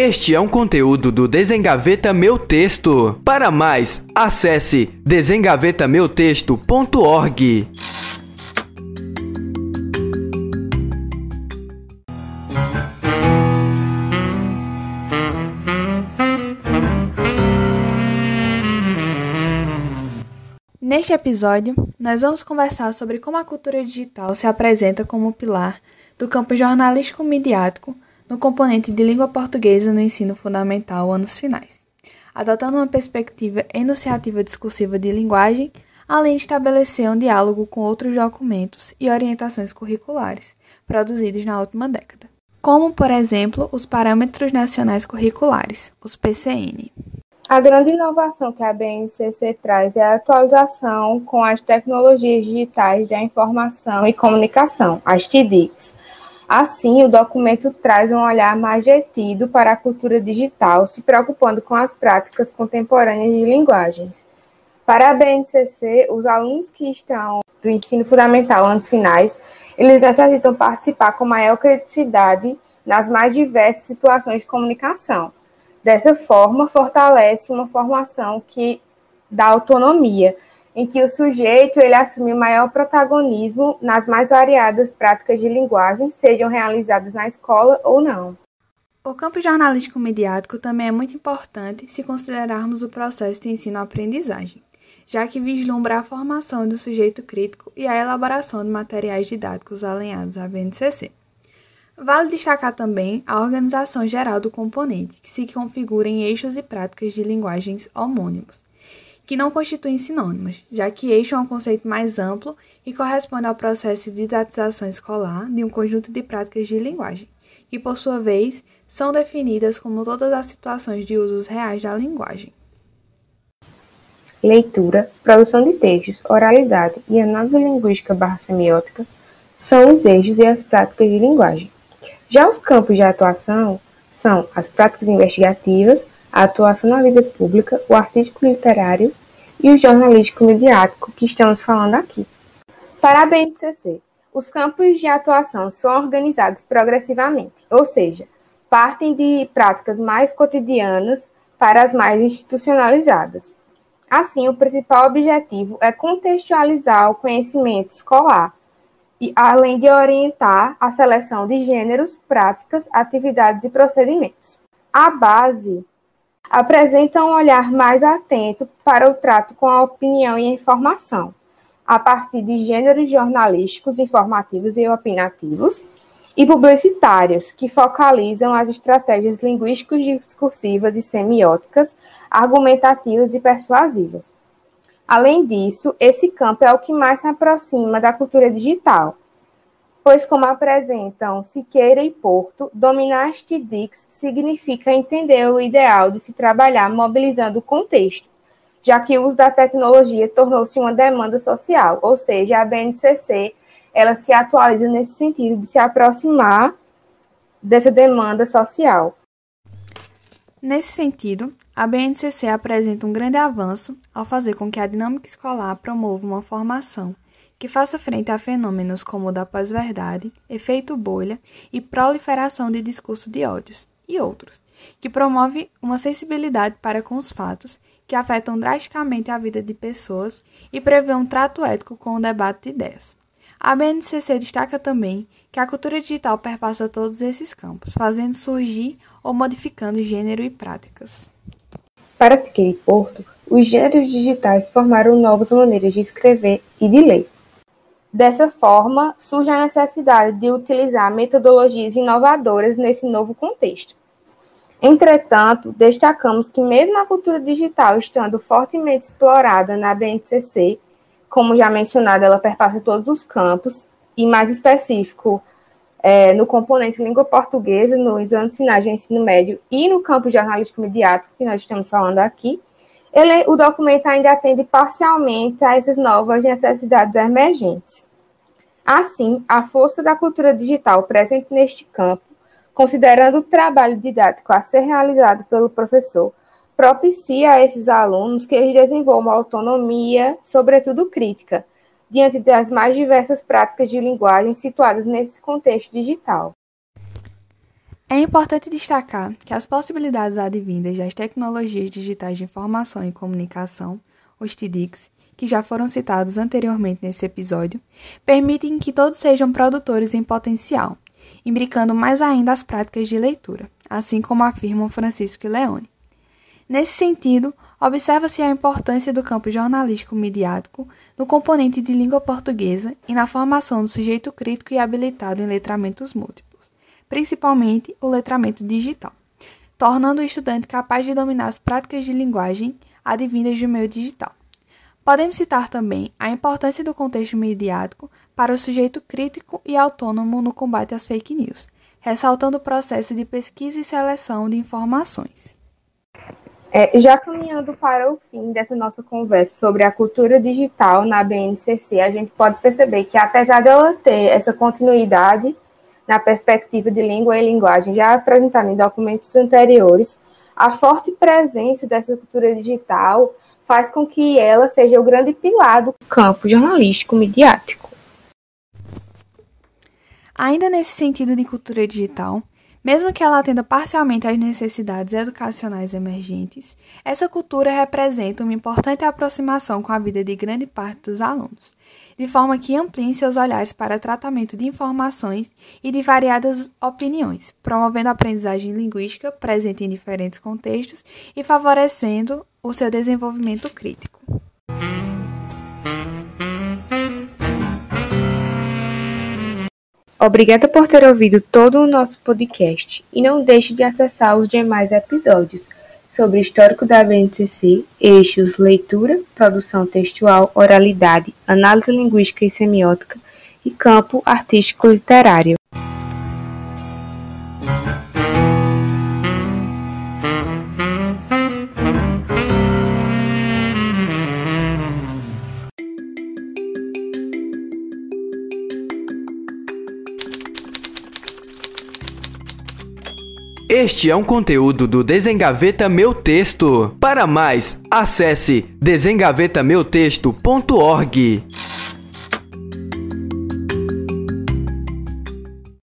Este é um conteúdo do Desengaveta Meu Texto. Para mais, acesse desengavetameutexto.org. Neste episódio, nós vamos conversar sobre como a cultura digital se apresenta como pilar do campo jornalístico midiático no componente de língua portuguesa no ensino fundamental anos finais, adotando uma perspectiva enunciativa discursiva de linguagem, além de estabelecer um diálogo com outros documentos e orientações curriculares produzidos na última década, como, por exemplo, os Parâmetros Nacionais Curriculares, os PCN. A grande inovação que a BNCC traz é a atualização com as tecnologias digitais da informação e comunicação, as TDICs, Assim, o documento traz um olhar mais detido para a cultura digital, se preocupando com as práticas contemporâneas de linguagens. Para a BNCC, os alunos que estão do ensino fundamental anos finais, eles necessitam participar com maior criticidade nas mais diversas situações de comunicação. Dessa forma, fortalece uma formação que dá autonomia, em que o sujeito ele assume maior protagonismo nas mais variadas práticas de linguagem, sejam realizadas na escola ou não. O campo jornalístico mediático também é muito importante se considerarmos o processo de ensino-aprendizagem, já que vislumbra a formação do sujeito crítico e a elaboração de materiais didáticos alinhados à BNCC. Vale destacar também a organização geral do componente, que se configura em eixos e práticas de linguagens homônimos, que não constituem sinônimos, já que eixo é um conceito mais amplo e corresponde ao processo de didatização escolar de um conjunto de práticas de linguagem, que, por sua vez, são definidas como todas as situações de usos reais da linguagem. Leitura, produção de textos, oralidade e análise linguística barra semiótica são os eixos e as práticas de linguagem. Já os campos de atuação são as práticas investigativas, a atuação na vida pública, o artístico literário e o jornalístico midiático que estamos falando aqui. Para a BNCC, os campos de atuação são organizados progressivamente, ou seja, partem de práticas mais cotidianas para as mais institucionalizadas. Assim, o principal objetivo é contextualizar o conhecimento escolar, e além de orientar a seleção de gêneros, práticas, atividades e procedimentos. A base apresenta um olhar mais atento para o trato com a opinião e a informação, a partir de gêneros jornalísticos, informativos e opinativos, e publicitários, que focalizam as estratégias linguísticos discursivas e semióticas, argumentativas e persuasivas. Além disso, esse campo é o que mais se aproxima da cultura digital, pois, como apresentam Siqueira e Porto, dominar as TDICs significa entender o ideal de se trabalhar mobilizando o contexto, já que o uso da tecnologia tornou-se uma demanda social, ou seja, a BNCC ela se atualiza nesse sentido de se aproximar dessa demanda social. Nesse sentido, a BNCC apresenta um grande avanço ao fazer com que a dinâmica escolar promova uma formação que faça frente a fenômenos como o da pós-verdade, efeito bolha e proliferação de discurso de ódios, e outros, que promove uma sensibilidade para com os fatos que afetam drasticamente a vida de pessoas e prevê um trato ético com o debate de ideias. A BNCC destaca também que a cultura digital perpassa todos esses campos, fazendo surgir ou modificando gênero e práticas. Para Siqueira Porto, os gêneros digitais formaram novas maneiras de escrever e de ler. Dessa forma, surge a necessidade de utilizar metodologias inovadoras nesse novo contexto. Entretanto, destacamos que, mesmo a cultura digital estando fortemente explorada na BNCC, como já mencionado, ela perpassa todos os campos, e mais específico, é, no componente língua portuguesa, nos anos finais de ensino médio e no campo jornalístico mediático, que nós estamos falando aqui, ele, o documento ainda atende parcialmente a essas novas necessidades emergentes. Assim, a força da cultura digital presente neste campo, considerando o trabalho didático a ser realizado pelo professor, propicia a esses alunos que eles desenvolvam autonomia, sobretudo crítica, diante das mais diversas práticas de linguagem situadas nesse contexto digital. É importante destacar que as possibilidades advindas das tecnologias digitais de informação e comunicação, os TDICs, que já foram citados anteriormente nesse episódio, permitem que todos sejam produtores em potencial, imbricando mais ainda as práticas de leitura, assim como afirmam Francisco e Leone. Nesse sentido, observa-se a importância do campo jornalístico midiático no componente de língua portuguesa e na formação do sujeito crítico e habilitado em letramentos múltiplos principalmente o letramento digital, tornando o estudante capaz de dominar as práticas de linguagem advindas do meio digital. Podemos citar também a importância do contexto mediático para o sujeito crítico e autônomo no combate às fake news, ressaltando o processo de pesquisa e seleção de informações. É, já caminhando para o fim dessa nossa conversa sobre a cultura digital na BNCC, a gente pode perceber que, apesar dela ter essa continuidade na perspectiva de língua e linguagem já apresentada em documentos anteriores, a forte presença dessa cultura digital faz com que ela seja o grande pilar do campo jornalístico midiático. Ainda nesse sentido de cultura digital, mesmo que ela atenda parcialmente às necessidades educacionais emergentes, essa cultura representa uma importante aproximação com a vida de grande parte dos alunos, de forma que ampliem seus olhares para tratamento de informações e de variadas opiniões, promovendo a aprendizagem linguística presente em diferentes contextos e favorecendo o seu desenvolvimento crítico. Obrigada por ter ouvido todo o nosso podcast e não deixe de acessar os demais episódios sobre histórico da BNCC, eixos leitura, produção textual, oralidade, análise linguística e semiótica e campo artístico Este é um conteúdo do Desengaveta Meu Texto. Para mais, acesse desengavetameutexto.org.